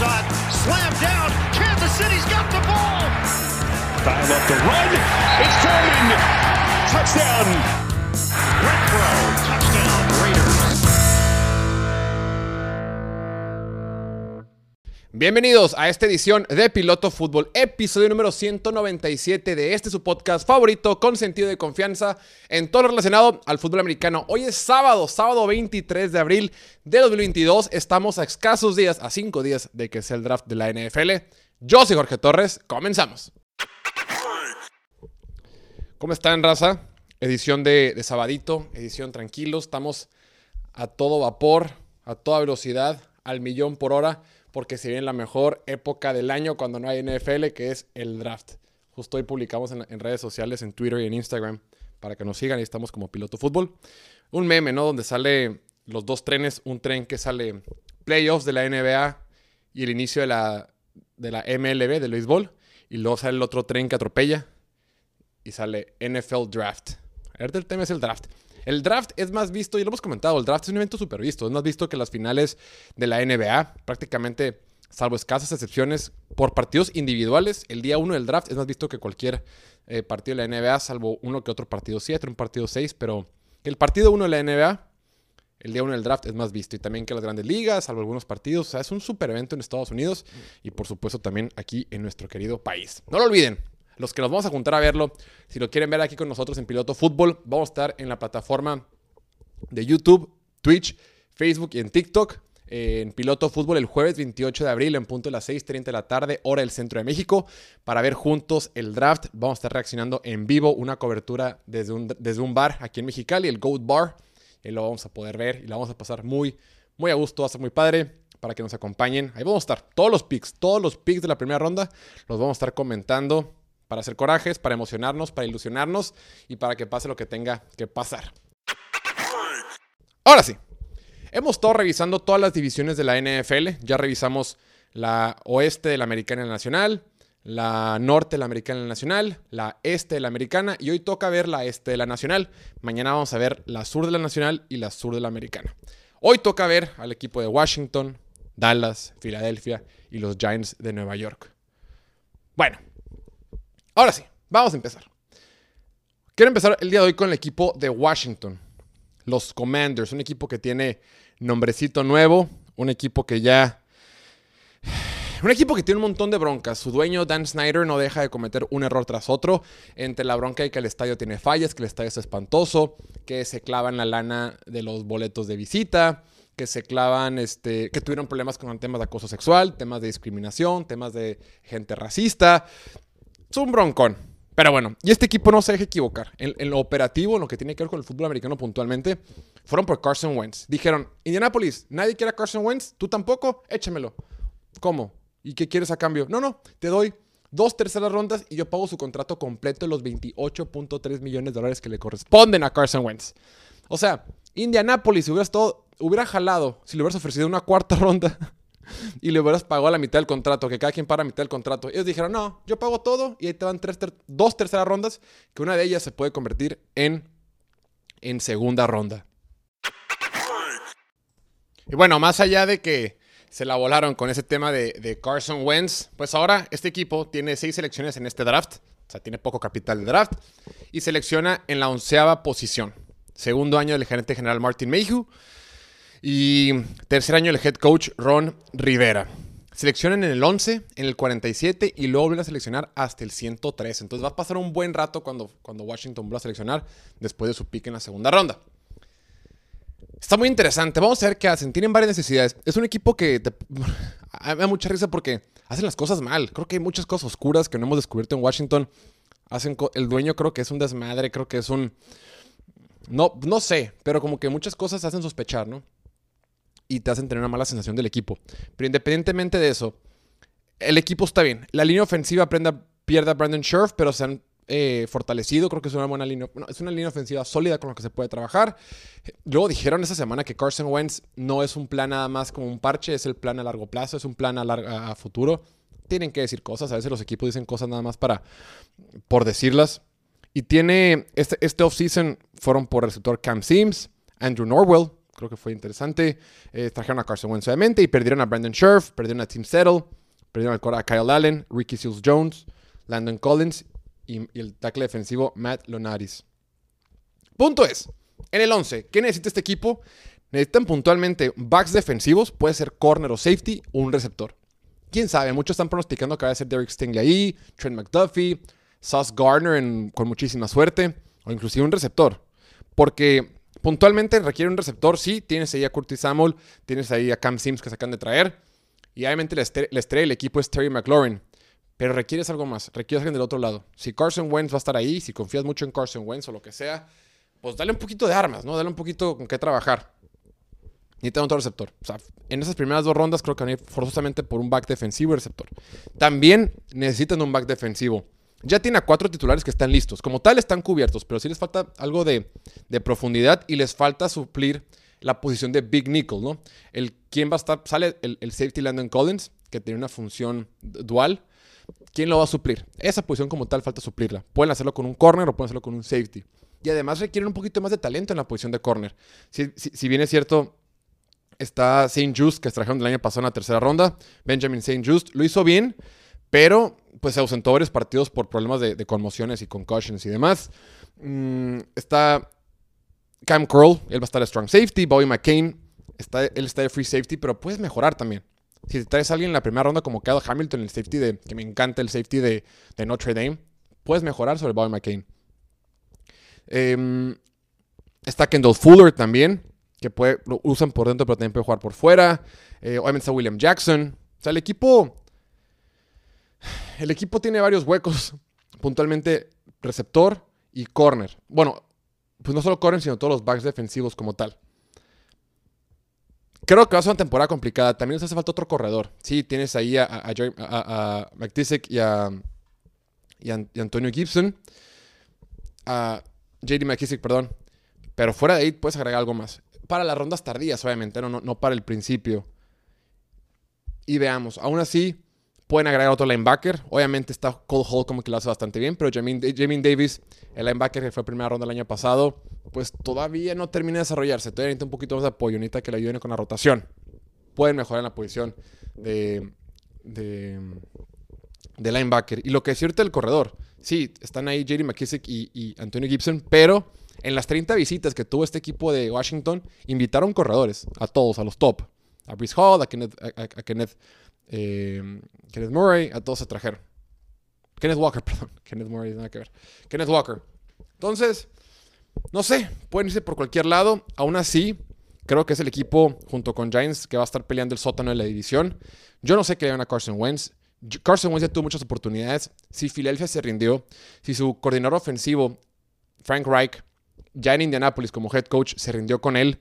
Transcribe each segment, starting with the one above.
shot, slam down. Kansas City's got the ball. Dial up the run. It's Foreman. Touchdown. Bienvenidos a esta edición de Piloto Fútbol, episodio número 197 de este su podcast favorito con sentido de confianza en todo lo relacionado al fútbol americano. Hoy es sábado, sábado 23 de abril de 2022. Estamos a escasos días, a cinco días de que sea el draft de la NFL. Yo soy Jorge Torres, comenzamos. ¿Cómo están, raza? Edición de, de sabadito, edición tranquilo. Estamos a todo vapor, a toda velocidad, al millón por hora porque se viene la mejor época del año cuando no hay NFL, que es el draft. Justo hoy publicamos en, redes sociales, en Twitter y en Instagram, para que nos sigan y estamos como piloto fútbol. Un meme, ¿no? Donde sale los dos trenes, un tren que sale playoffs de la NBA y el inicio de la, de la MLB, del béisbol, y luego sale el otro tren que atropella y sale NFL Draft. Ahorita el tema es el draft. El draft es más visto, y lo hemos comentado, el draft es un evento súper visto. Es más visto que las finales de la NBA. Prácticamente, salvo escasas excepciones, por partidos individuales, el día uno del draft es más visto que cualquier eh, partido de la NBA, salvo uno que otro partido 7, un partido 6. Pero el partido uno de la NBA, el día uno del draft es más visto. Y también que las grandes ligas, salvo algunos partidos. O sea, es un súper evento en Estados Unidos y por supuesto también aquí en nuestro querido país. No lo olviden, los que nos vamos a juntar a verlo, si lo quieren ver aquí con nosotros en Piloto Fútbol, vamos a estar en la plataforma de YouTube, Twitch, Facebook y en TikTok. En Piloto Fútbol el jueves 28 de abril en punto de las 6.30 de la tarde, hora del centro de México, para ver juntos el draft. Vamos a estar reaccionando en vivo, una cobertura desde un, desde un bar aquí en Mexicali, el Goat Bar. Y lo vamos a poder ver y la vamos a pasar muy, muy a gusto, va a ser muy padre para que nos acompañen. Ahí vamos a estar, todos los picks, todos los picks de la primera ronda los vamos a estar comentando para hacer corajes, para emocionarnos, para ilusionarnos y para que pase lo que tenga que pasar. Ahora sí, hemos estado revisando todas las divisiones de la NFL. Ya revisamos la oeste de la americana nacional, la norte de la americana nacional, la este de la americana y hoy toca ver la este de la nacional. Mañana vamos a ver la sur de la nacional y la sur de la americana. Hoy toca ver al equipo de Washington, Dallas, Filadelfia y los Giants de Nueva York. Bueno, Ahora sí, vamos a empezar. Quiero empezar el día de hoy con el equipo de Washington, los Commanders, un equipo que tiene nombrecito nuevo, un equipo que ya... Un equipo que tiene un montón de broncas. Su dueño, Dan Snyder, no deja de cometer un error tras otro. Entre la bronca y que el estadio tiene fallas, que el estadio es espantoso, que se clavan la lana de los boletos de visita, que se clavan, este, que tuvieron problemas con temas de acoso sexual, temas de discriminación, temas de gente racista. Es un broncón. Pero bueno, y este equipo no se deja equivocar. En, en, lo operativo, en lo que tiene que ver con el fútbol americano puntualmente, fueron por Carson Wentz. Dijeron, Indianapolis, nadie quiere a Carson Wentz, tú tampoco, échamelo. ¿Cómo? ¿Y qué quieres a cambio? No, no, te doy dos terceras rondas y yo pago su contrato completo de los 28.3 millones de dólares que le corresponden a Carson Wentz. O sea, Indianapolis hubiera, estado, hubiera jalado si le hubieras ofrecido una cuarta ronda y le hubieras pagado la mitad del contrato, que cada quien paga la mitad del contrato. Ellos dijeron, no, yo pago todo y ahí te dan tres, dos terceras rondas, que una de ellas se puede convertir en, en segunda ronda. Y bueno, más allá de que se la volaron con ese tema de, de Carson Wentz, pues ahora este equipo tiene seis selecciones en este draft, o sea, tiene poco capital de draft, y selecciona en la onceava posición. Segundo año del gerente general Martin Mayhew. Y tercer año el head coach Ron Rivera. Seleccionan en el 11, en el 47 y luego vuelven a seleccionar hasta el 103. Entonces va a pasar un buen rato cuando, cuando Washington vuelva a seleccionar después de su pick en la segunda ronda. Está muy interesante. Vamos a ver qué hacen. Tienen varias necesidades. Es un equipo que te... me da mucha risa porque hacen las cosas mal. Creo que hay muchas cosas oscuras que no hemos descubierto en Washington. Hacen el dueño creo que es un desmadre, creo que es un... No, no sé, pero como que muchas cosas hacen sospechar, ¿no? Y te hacen tener una mala sensación del equipo. Pero independientemente de eso, el equipo está bien. La línea ofensiva prenda, pierde a Brandon Scherf, pero se han eh, fortalecido. Creo que es una buena línea. Bueno, es una línea ofensiva sólida con la que se puede trabajar. Luego dijeron esa semana que Carson Wentz no es un plan nada más como un parche, es el plan a largo plazo, es un plan a, a, a futuro. Tienen que decir cosas. A veces los equipos dicen cosas nada más para por decirlas. Y tiene este, este offseason fueron por receptor Cam Sims, Andrew Norwell, creo que fue interesante. Eh, trajeron a Carson Wentz obviamente y perdieron a Brandon Scherf, perdieron a Tim Settle, perdieron al a Kyle Allen, Ricky Seals Jones, Landon Collins y, el tackle defensivo Matt Lonaris. Punto es, en el 11, ¿qué necesita este equipo? Necesitan puntualmente backs defensivos, puede ser corner o safety o un receptor. Quién sabe, muchos están pronosticando que va a ser Derek Stingley ahí, Trent McDuffie, Sauce Gardner con muchísima suerte, o inclusive un receptor. Porque puntualmente requiere un receptor, sí, tienes ahí a Curtis Samuel, tienes ahí a Cam Sims que se acaban de traer, y obviamente la estrella, del equipo es Terry McLaurin. Pero requieres algo más, requieres alguien del otro lado. Si Carson Wentz va a estar ahí, si confías mucho en Carson Wentz o lo que sea, pues dale un poquito de armas, ¿no? Dale un poquito con qué trabajar. Necesitan otro receptor. O sea, en esas primeras dos rondas creo que van a ir forzosamente por un back defensivo y receptor. También necesitan un back defensivo. Ya tiene a cuatro titulares que están listos. Como tal, están cubiertos, pero sí les falta algo de, profundidad y les falta suplir la posición de Big Nickel, ¿no? El quién va a estar, sale el, safety Landon Collins, que tiene una función dual. ¿Quién lo va a suplir? Esa posición como tal falta suplirla. Pueden hacerlo con un corner o pueden hacerlo con un safety. Y además requieren un poquito más de talento en la posición de corner. Si, si bien es cierto, está Saint Just, que trajeron del año pasado en la tercera ronda. Benjamin Saint Just lo hizo bien, pero pues se ausentó varios partidos por problemas de, conmociones y concussions y demás. Mm, está Cam Curl, él va a estar de strong safety. Bobby McCain, está, él está de free safety, pero puedes mejorar también. Si te traes a alguien en la primera ronda como Kyle Hamilton, el safety de, que me encanta el safety de, Notre Dame, puedes mejorar sobre Bobby McCain. Em, está Kendall Fuller también que puede, lo usan por dentro, pero también puede jugar por fuera. Eh, obviamente está William Jackson. O sea, el equipo. El equipo tiene varios huecos. Puntualmente, receptor y corner. Bueno, pues no solo corner, sino todos los backs defensivos como tal. Creo que va a ser una temporada complicada. También les hace falta otro corredor. Sí, tienes ahí a, a, y a, y Antonio Gibson. A JD McKissick, perdón. Pero fuera de ahí puedes agregar algo más para las rondas tardías, obviamente, no, no, para el principio. Y veamos, aún así, pueden agregar otro linebacker. Obviamente está Cole Hall como que lo hace bastante bien, pero Jamin, Davis, el linebacker que fue primera ronda el año pasado, pues todavía no termina de desarrollarse. Todavía necesita un poquito más de apoyo, necesita que le ayuden con la rotación. Pueden mejorar la posición de, de, linebacker. Y lo que es cierto del corredor, sí, están ahí JD McKissick y, y Antonio Gibson, pero en las 30 visitas que tuvo este equipo de Washington, invitaron corredores, a todos, a los top. A Brice Hall, a Kenneth, eh, Kenneth, Murray, a todos se trajeron. Kenneth Walker, perdón. Kenneth Murray, nada que ver. Kenneth Walker. Entonces, no sé, pueden irse por cualquier lado. Aún así, creo que es el equipo, junto con Giants, que va a estar peleando el sótano de la división. Yo no sé qué le van a Carson Wentz. Carson Wentz ya tuvo muchas oportunidades. Si Philadelphia se rindió, si su coordinador ofensivo, Frank Reich, ya en Indianapolis como head coach se rindió con él,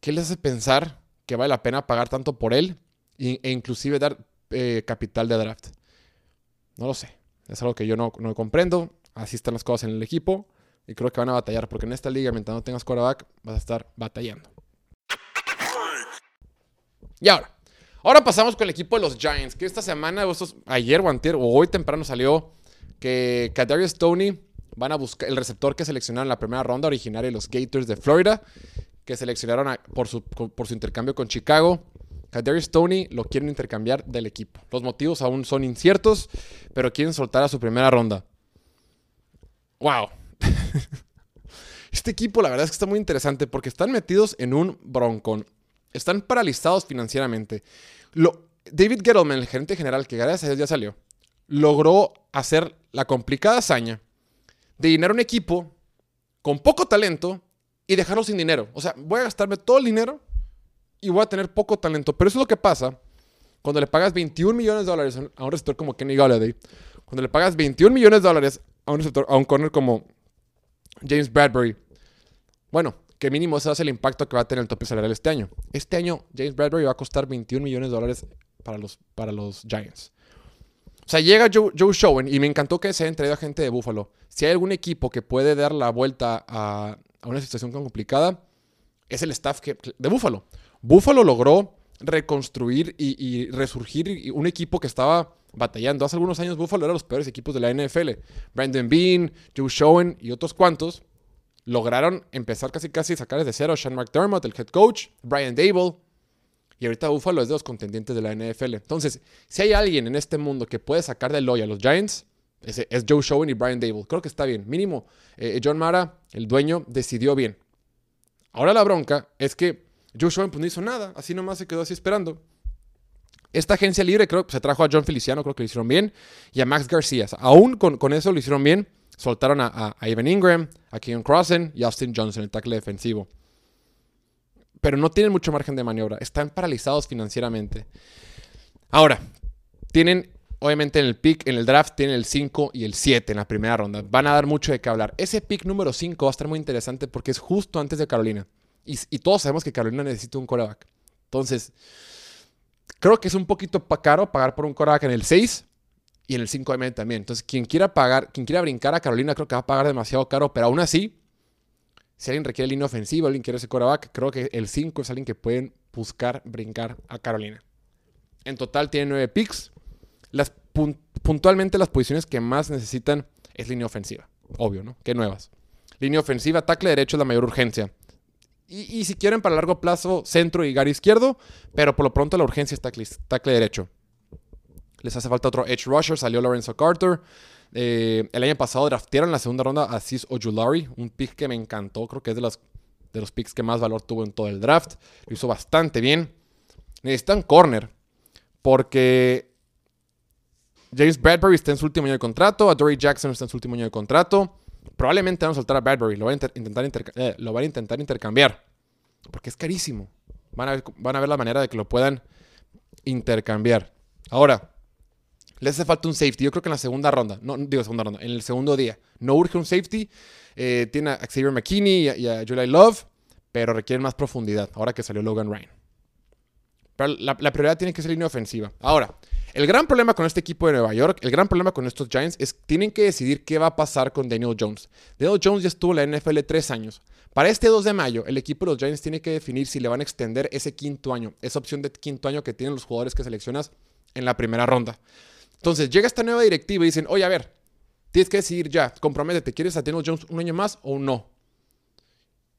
¿qué les hace pensar que vale la pena pagar tanto por él e inclusive dar eh, capital de draft? No lo sé. Es algo que yo no, no, comprendo. Así están las cosas en el equipo. Y creo que van a batallar porque en esta liga, mientras no tengas quarterback, vas a estar batallando. Y ahora, ahora pasamos con el equipo de los Giants, que esta semana, ayer o o hoy temprano salió que Kadarius Stoney van a buscar el receptor que seleccionaron en la primera ronda, originario de los Gators de Florida, que seleccionaron por, su, por, su, intercambio con Chicago. Kadarius Stoney lo quieren intercambiar del equipo. Los motivos aún son inciertos, pero quieren soltar a su primera ronda. ¡Wow! este equipo, la verdad es que está muy interesante porque están metidos en un broncón. Están paralizados financieramente. David Gettleman, el gerente general, que gracias a Dios ya salió, logró hacer la complicada hazaña de llenar un equipo con poco talento y dejarlo sin dinero. O sea, voy a gastarme todo el dinero y voy a tener poco talento. Pero eso es lo que pasa cuando le pagas 21 millones de dólares a un receptor como Kenny Galladay. Cuando le pagas 21 millones de dólares a un receptor, a un corner como James Bradbury. Bueno, que mínimo ese es el impacto que va a tener el tope salarial este año. Este año James Bradbury va a costar 21 millones de dólares para los, para los Giants. O sea, llega Joe, Joe y me encantó que se hayan traído a gente de Buffalo. Si hay algún equipo que puede dar la vuelta a, una situación tan complicada, es el staff de Buffalo. Buffalo logró reconstruir y, resurgir un equipo que estaba batallando. Hace algunos años Buffalo era los peores equipos de la NFL. Brandon Bean, Joe Showen y otros cuantos lograron empezar casi casi a sacar desde cero Sean McDermott, el head coach, Brian Dable. Y ahorita Buffalo es de los contendientes de la NFL. Entonces, si hay alguien en este mundo que puede sacar del hoyo a los Giants, es, Joe Showen y Brian Dable. Creo que está bien. Mínimo, eh, John Mara, el dueño, decidió bien. Ahora la bronca es que Joe Showen pues, no hizo nada. Así nomás se quedó así esperando. Esta agencia libre creo se trajo a John Feliciano, creo que lo hicieron bien, y a Max García. Aún con, con eso lo hicieron bien. Soltaron a, a, Evan Ingram, a Keon Crossen y a Austin Johnson, el tackle defensivo. Pero no tienen mucho margen de maniobra. Están paralizados financieramente. Ahora, tienen, obviamente en el pick, en el draft, tienen el 5 y el 7 en la primera ronda. Van a dar mucho de qué hablar. Ese pick número 5 va a estar muy interesante porque es justo antes de Carolina. Y, todos sabemos que Carolina necesita un coreback. Entonces, creo que es un poquito caro pagar por un coreback en el 6 y en el 5 m también. Entonces, quien quiera pagar, quien quiera brincar a Carolina, creo que va a pagar demasiado caro, pero aún así, si alguien requiere línea ofensiva, alguien quiere ese coreback, creo que el 5 es alguien que pueden buscar brincar a Carolina. En total tiene 9 picks. Puntualmente las posiciones que más necesitan es línea ofensiva. Obvio, ¿no? ¿Qué nuevas? Línea ofensiva, tackle derecho es la mayor urgencia. Y, si quieren para largo plazo, centro y gar izquierdo, pero por lo pronto la urgencia es tackle, derecho. Les hace falta otro edge rusher. Salió Lorenzo Carter. Eh, el año pasado draftearon en la segunda ronda a Cis Ojulari, un pick que me encantó. Creo que es de, las, de los picks que más valor tuvo en todo el draft. Lo hizo bastante bien. Necesitan corner porque James Bradbury está en su último año de contrato. A Jackson está en su último año de contrato. Probablemente van a soltar a Bradbury. Lo van a intentar, eh, lo van a intentar intercambiar. Porque es carísimo. Van a, ver, van a ver la manera de que lo puedan intercambiar. Ahora, le hace falta un safety. Yo creo que en la segunda ronda, no digo segunda ronda, en el segundo día. No urge un safety. Eh, tiene a Xavier McKinney y a, Julie Love, pero requiere más profundidad ahora que salió Logan Ryan. Pero la, prioridad tiene que ser línea ofensiva. Ahora, el gran problema con este equipo de Nueva York, el gran problema con estos Giants es que tienen que decidir qué va a pasar con Daniel Jones. Daniel Jones ya estuvo en la NFL tres años. Para este 2 de mayo, el equipo de los Giants tiene que definir si le van a extender ese quinto año, esa opción de quinto año que tienen los jugadores que seleccionas en la primera ronda. Entonces llega esta nueva directiva y dicen, oye, a ver, tienes que decidir ya, comprométete, ¿quieres a Daniel Jones un año más o no?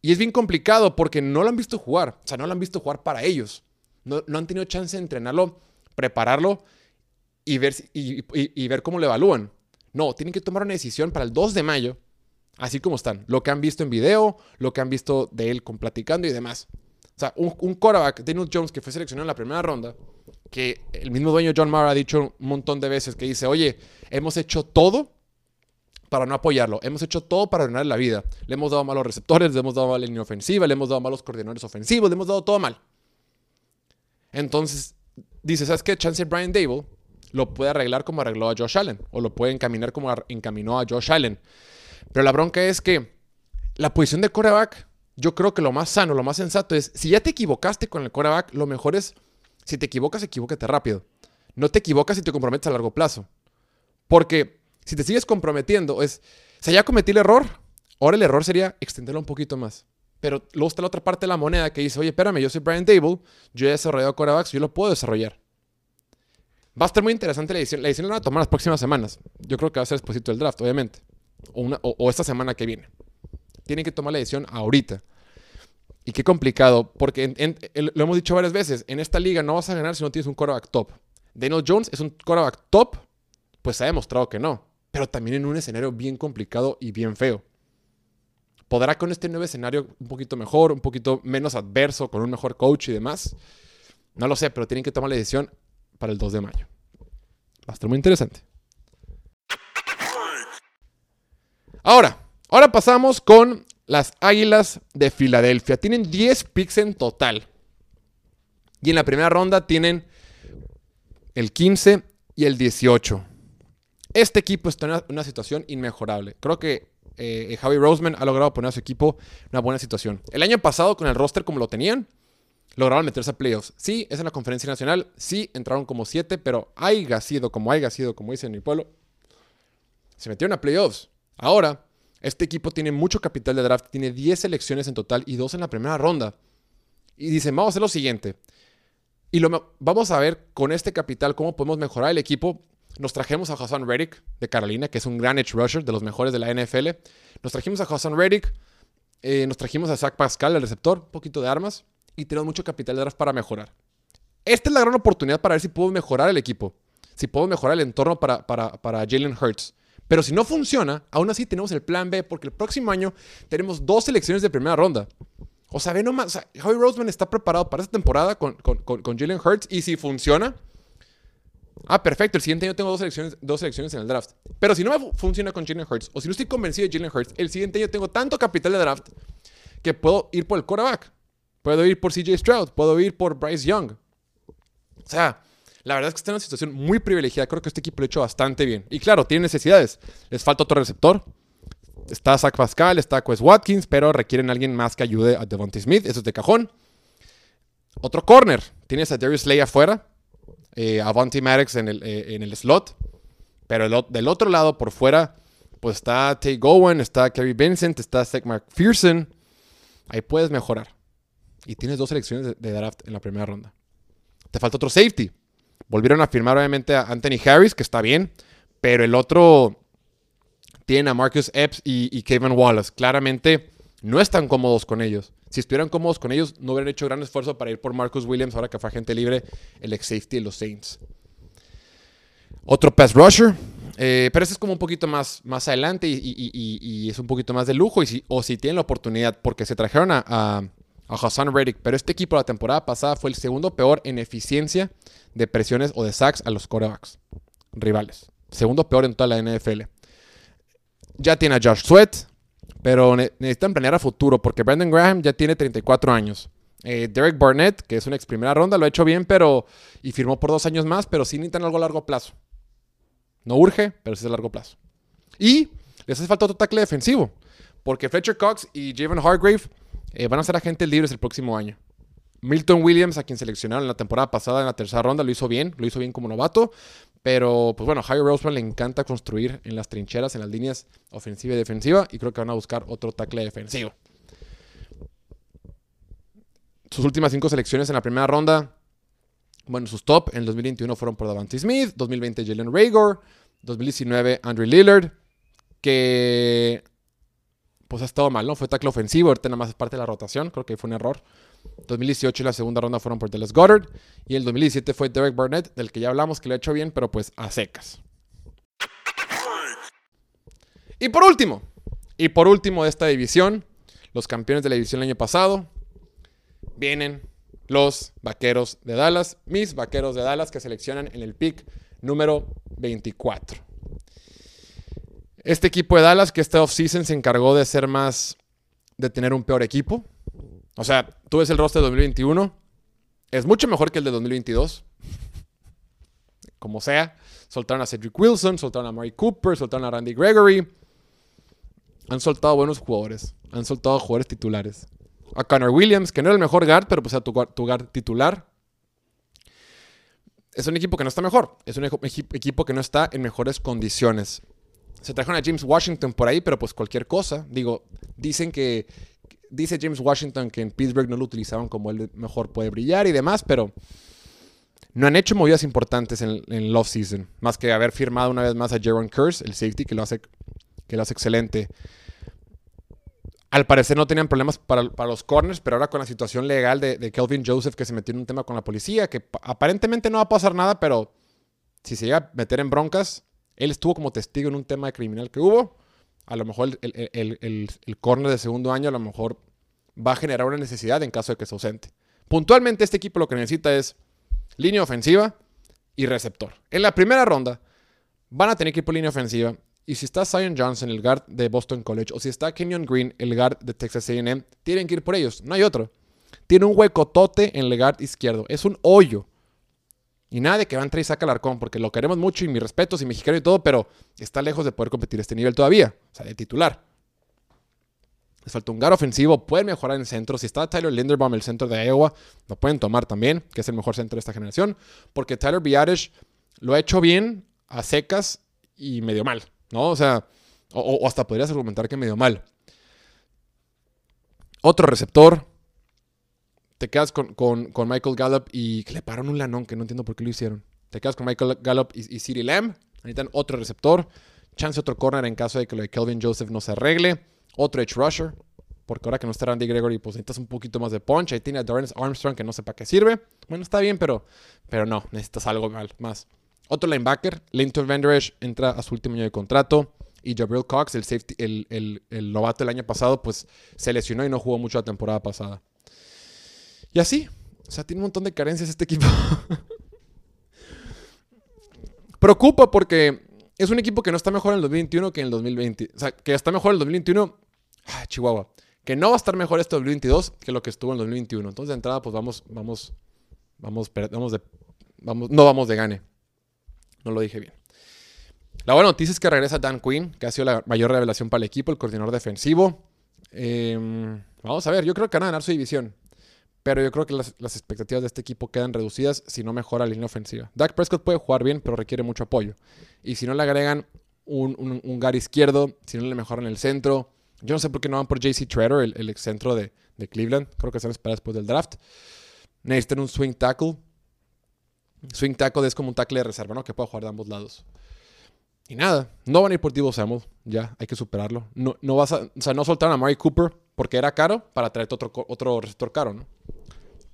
Y es bien complicado porque no lo han visto jugar, o sea, no lo han visto jugar para ellos. No, han tenido chance de entrenarlo, prepararlo y ver, y, ver cómo lo evalúan. No, tienen que tomar una decisión para el 2 de mayo, así como están. Lo que han visto en video, lo que han visto de él con platicando y demás. O sea, un, un quarterback, Daniel Jones, que fue seleccionado en la primera ronda, que el mismo dueño John Mara ha dicho un montón de veces que dice, oye, hemos hecho todo para no apoyarlo, hemos hecho todo para ganar la vida. Le hemos dado malos receptores, le hemos dado mala línea ofensiva, le hemos dado malos coordinadores ofensivos, le hemos dado todo mal. Entonces, dice, ¿sabes qué? Chance Brian Dable lo puede arreglar como arregló a Josh Allen, o lo puede encaminar como encaminó a Josh Allen. Pero la bronca es que la posición de coreback, yo creo que lo más sano, lo más sensato es, si ya te equivocaste con el coreback, lo mejor es si te equivocas, equivócate rápido. No te equivocas si te comprometes a largo plazo. Porque si te sigues comprometiendo, es, o sea, ya cometí el error, ahora el error sería extenderlo un poquito más. Pero luego está la otra parte de la moneda que dice, oye, espérame, yo soy Brian Dable, yo he desarrollado corebacks, yo lo puedo desarrollar. Va a estar muy interesante la edición. La edición la van a tomar las próximas semanas. Yo creo que va a ser después del draft, obviamente. O, esta semana que viene. Tienen que tomar la decisión ahorita. Y qué complicado, porque lo hemos dicho varias veces, en esta liga no vas a ganar si no tienes un quarterback top. Daniel Jones es un quarterback top, pues ha demostrado que no, pero también en un escenario bien complicado y bien feo. ¿Podrá con este nuevo escenario un poquito mejor, un poquito menos adverso, con un mejor coach y demás? No lo sé, pero tienen que tomar la decisión para el 2 de mayo. Va a estar muy interesante. Ahora, ahora pasamos con las Águilas de Filadelfia. Tienen 10 picks en total. Y en la primera ronda tienen el 15 y el 18. Este equipo está en una, situación inmejorable. Creo que eh, Javi Roseman ha logrado poner a su equipo en una buena situación. El año pasado, con el roster como lo tenían, lograron meterse a playoffs. Sí, es en la conferencia nacional. Sí, entraron como 7, pero haya sido como haya sido, como dicen en mi pueblo, se metieron a playoffs. Ahora, este equipo tiene mucho capital de draft, tiene 10 selecciones en total y 2 en la primera ronda. Y dicen, vamos a hacer lo siguiente. Y lo, vamos a ver con este capital cómo podemos mejorar el equipo. Nos trajimos a Hassan Reddick de Carolina, que es un gran edge rusher, de los mejores de la NFL. Nos trajimos a Hassan Reddick eh, nos trajimos a Zach Pascal, el receptor, un poquito de armas, y tenemos mucho capital de draft para mejorar. Esta es la gran oportunidad para ver si puedo mejorar el equipo, si puedo mejorar el entorno para, para, Jalen Hurts. Pero si no funciona, aún así tenemos el plan B, porque el próximo año tenemos dos selecciones de primera ronda. O sea, ve nomás, o sea, Howie Roseman está preparado para esta temporada con, con Jalen Hurts, y si funciona, Ah, perfecto. El siguiente año tengo dos selecciones, dos selecciones en el draft. Pero si no me funciona con Jalen Hurts, o si no estoy convencido de Jalen Hurts, el siguiente año tengo tanto capital de draft que puedo ir por el quarterback. Puedo ir por CJ Stroud. Puedo ir por Bryce Young. O sea, la verdad es que está en una situación muy privilegiada. Creo que este equipo lo ha hecho bastante bien. Y claro, tiene necesidades. Les falta otro receptor. Está Zach Pascal, está Quest Watkins, pero requieren a alguien más que ayude a Devontae Smith. Eso es de cajón. Otro corner. Tienes a Darius Slay afuera eh, Avanti Maddox en el, eh, en el slot. Pero del otro lado, por fuera, pues está Tay Gowan, está Kerry Vincent, está Zach McPherson. Ahí puedes mejorar. Y tienes dos selecciones de, draft en la primera ronda. Te falta otro safety. Volvieron a firmar, obviamente, a Anthony Harris, que está bien. Pero el otro tiene a Marcus Epps y, Kevin Wallace. Claramente no están cómodos con ellos. Si estuvieran cómodos con ellos, no hubieran hecho gran esfuerzo para ir por Marcus Williams, ahora que fue agente libre, el ex safety de los Saints. Otro pass rusher, eh, pero ese es como un poquito más, más adelante y, es un poquito más de lujo. Y o si tienen la oportunidad, porque se trajeron a, Hassan Reddick, pero este equipo la temporada pasada fue el segundo peor en eficiencia de presiones o de sacks a los quarterbacks rivales. Segundo peor en toda la NFL. Ya tiene a Josh Sweat, pero necesitan planear a futuro porque Brandon Graham ya tiene 34 años. Eh, Derek Barnett, que es una ex primera ronda, lo ha hecho bien, pero. Y firmó por dos años más, pero sí necesitan algo a largo plazo. No urge, pero sí es a largo plazo. Y les hace falta otro tackle defensivo. Porque Fletcher Cox y Javon Hargrave eh, van a ser agentes libres el próximo año. Milton Williams, a quien seleccionaron en la temporada pasada en la tercera ronda, lo hizo bien, lo hizo bien como novato. Pero, pues bueno, a Roseman le encanta construir en las trincheras, en las líneas ofensiva y defensiva. Y creo que van a buscar otro tackle defensivo. Sus últimas cinco selecciones en la primera ronda. Bueno, sus top en el 2021 fueron por Davante Smith, 2020 Jalen Rager, 2019 Andrew Lillard, que pues ha estado mal, ¿no? Fue tackle ofensivo, ahorita nada más es parte de la rotación, creo que fue un error. 2018 y la segunda ronda fueron por Dallas Goddard. Y el 2017 fue Derek Barnett, del que ya hablamos, que lo ha hecho bien, pero pues a secas. Y por último, y por último de esta división, los campeones de la división el año pasado, vienen los Vaqueros de Dallas, mis Vaqueros de Dallas que seleccionan en el pick número 24. Este equipo de Dallas que este offseason se encargó de ser más, de tener un peor equipo, o sea, tú ves el roster de 2021, es mucho mejor que el de 2022. Como sea, soltaron a Cedric Wilson, soltaron a Murray Cooper, soltaron a Randy Gregory. Han soltado buenos jugadores, han soltado jugadores titulares. A Connor Williams, que no era el mejor guard, pero pues a tu, tu guard titular. Es un equipo que no está mejor. Es un equipo que no está en mejores condiciones. Se trajeron a James Washington por ahí, pero pues cualquier cosa. Digo, dicen que, dice James Washington que en Pittsburgh no lo utilizaban como él mejor puede brillar y demás, pero no han hecho movidas importantes en, el off-season, más que haber firmado una vez más a Jaron Curse, el safety, que lo hace, que lo hace excelente. Al parecer no tenían problemas para, los corners, pero ahora con la situación legal de, Kelvin Joseph que se metió en un tema con la policía, que aparentemente no va a pasar nada, pero si se llega a meter en broncas, él estuvo como testigo en un tema criminal que hubo a lo mejor el, corner de segundo año a lo mejor va a generar una necesidad en caso de que se ausente. Puntualmente este equipo lo que necesita es línea ofensiva y receptor. En la primera ronda van a tener que ir por línea ofensiva y si está Zion Johnson, el guard de Boston College, o si está Kenyon Green, el guard de Texas A&M, tienen que ir por ellos. No hay otro. Tiene un huecotote en el guard izquierdo. Es un hoyo. Y nada de que va a entrar y saca el arcón, porque lo queremos mucho y mis respetos y mexicano y todo, pero está lejos de poder competir a este nivel todavía. O sea, de titular. Les falta un gar ofensivo, pueden mejorar en el centro. Si está Tyler Linderbaum, el centro de Iowa, lo pueden tomar también, que es el mejor centro de esta generación, porque Tyler Biarish lo ha hecho bien a secas y medio mal, ¿no? O sea, o, o hasta podrías argumentar que medio mal. Otro receptor, te quedas con, Michael Gallup y que le pararon un lanón, que no entiendo por qué lo hicieron. Te quedas con Michael Gallup y, y CeeDee Lamb. Necesitan otro receptor. Chance otro corner en caso de que lo de Kelvin Joseph no se arregle. Otro edge rusher. porque ahora que no está Randy Gregory, pues necesitas un poquito más de punch. Ahí tiene a Dorrance Armstrong que no sé para qué sirve. Bueno, está bien, pero, pero no, necesitas algo más. Otro linebacker, Linton Vanderesh, entra a su último año de contrato. Y Jabril Cox, el, safety, el, el, novato del año pasado, pues se lesionó y no jugó mucho la temporada pasada. Y así, o sea, tiene un montón de carencias este equipo. Preocupa porque es un equipo que no está mejor en el 2021 que en el 2020. O sea, que está mejor en el 2021. Ah, Chihuahua. Que no va a estar mejor este 2022 que lo que estuvo en el 2021. Entonces, de entrada, pues vamos, vamos, vamos, vamos vamos, no vamos de gane. No lo dije bien. La buena noticia es que regresa Dan Quinn, que ha sido la mayor revelación para el equipo, el coordinador defensivo. Em, vamos a ver, yo creo que van a ganar su división. Pero yo creo que las, expectativas de este equipo quedan reducidas si no mejora la línea ofensiva. Dak Prescott puede jugar bien, pero requiere mucho apoyo. Y si no le agregan un, un, izquierdo, si no le mejoran el centro. Yo no sé por qué no van por JC Treader, el, ex centro de, Cleveland. Creo que se van a esperar después del draft. Necesitan un swing tackle. Swing tackle es como un tackle de reserva, ¿no? Que pueda jugar de ambos lados. Y nada, no van a ir por Tivo Samuel. Ya, hay que superarlo. No, no vas a, o sea, no soltaron a Mari Cooper porque era caro para traerte otro, otro receptor caro, ¿no?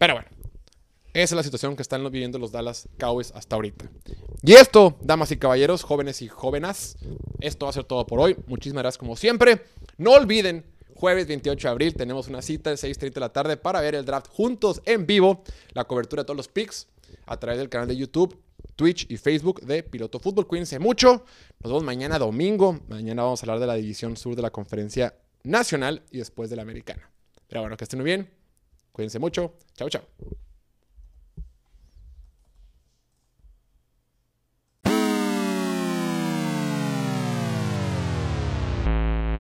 Pero bueno, esa es la situación que están viviendo los Dallas Cowboys hasta ahorita. Y esto, damas y caballeros, jóvenes y jóvenes, esto va a ser todo por hoy. Muchísimas gracias como siempre. No olviden, jueves 28 de abril tenemos una cita de 6.30 de la tarde para ver el draft juntos en vivo, la cobertura de todos los picks a través del canal de YouTube, Twitch y Facebook de Piloto Fútbol. Cuídense mucho. Nos vemos mañana domingo. Mañana vamos a hablar de la división sur de la conferencia nacional y después de la americana. Pero bueno, que estén muy bien. Cuídense mucho. Chao, chao.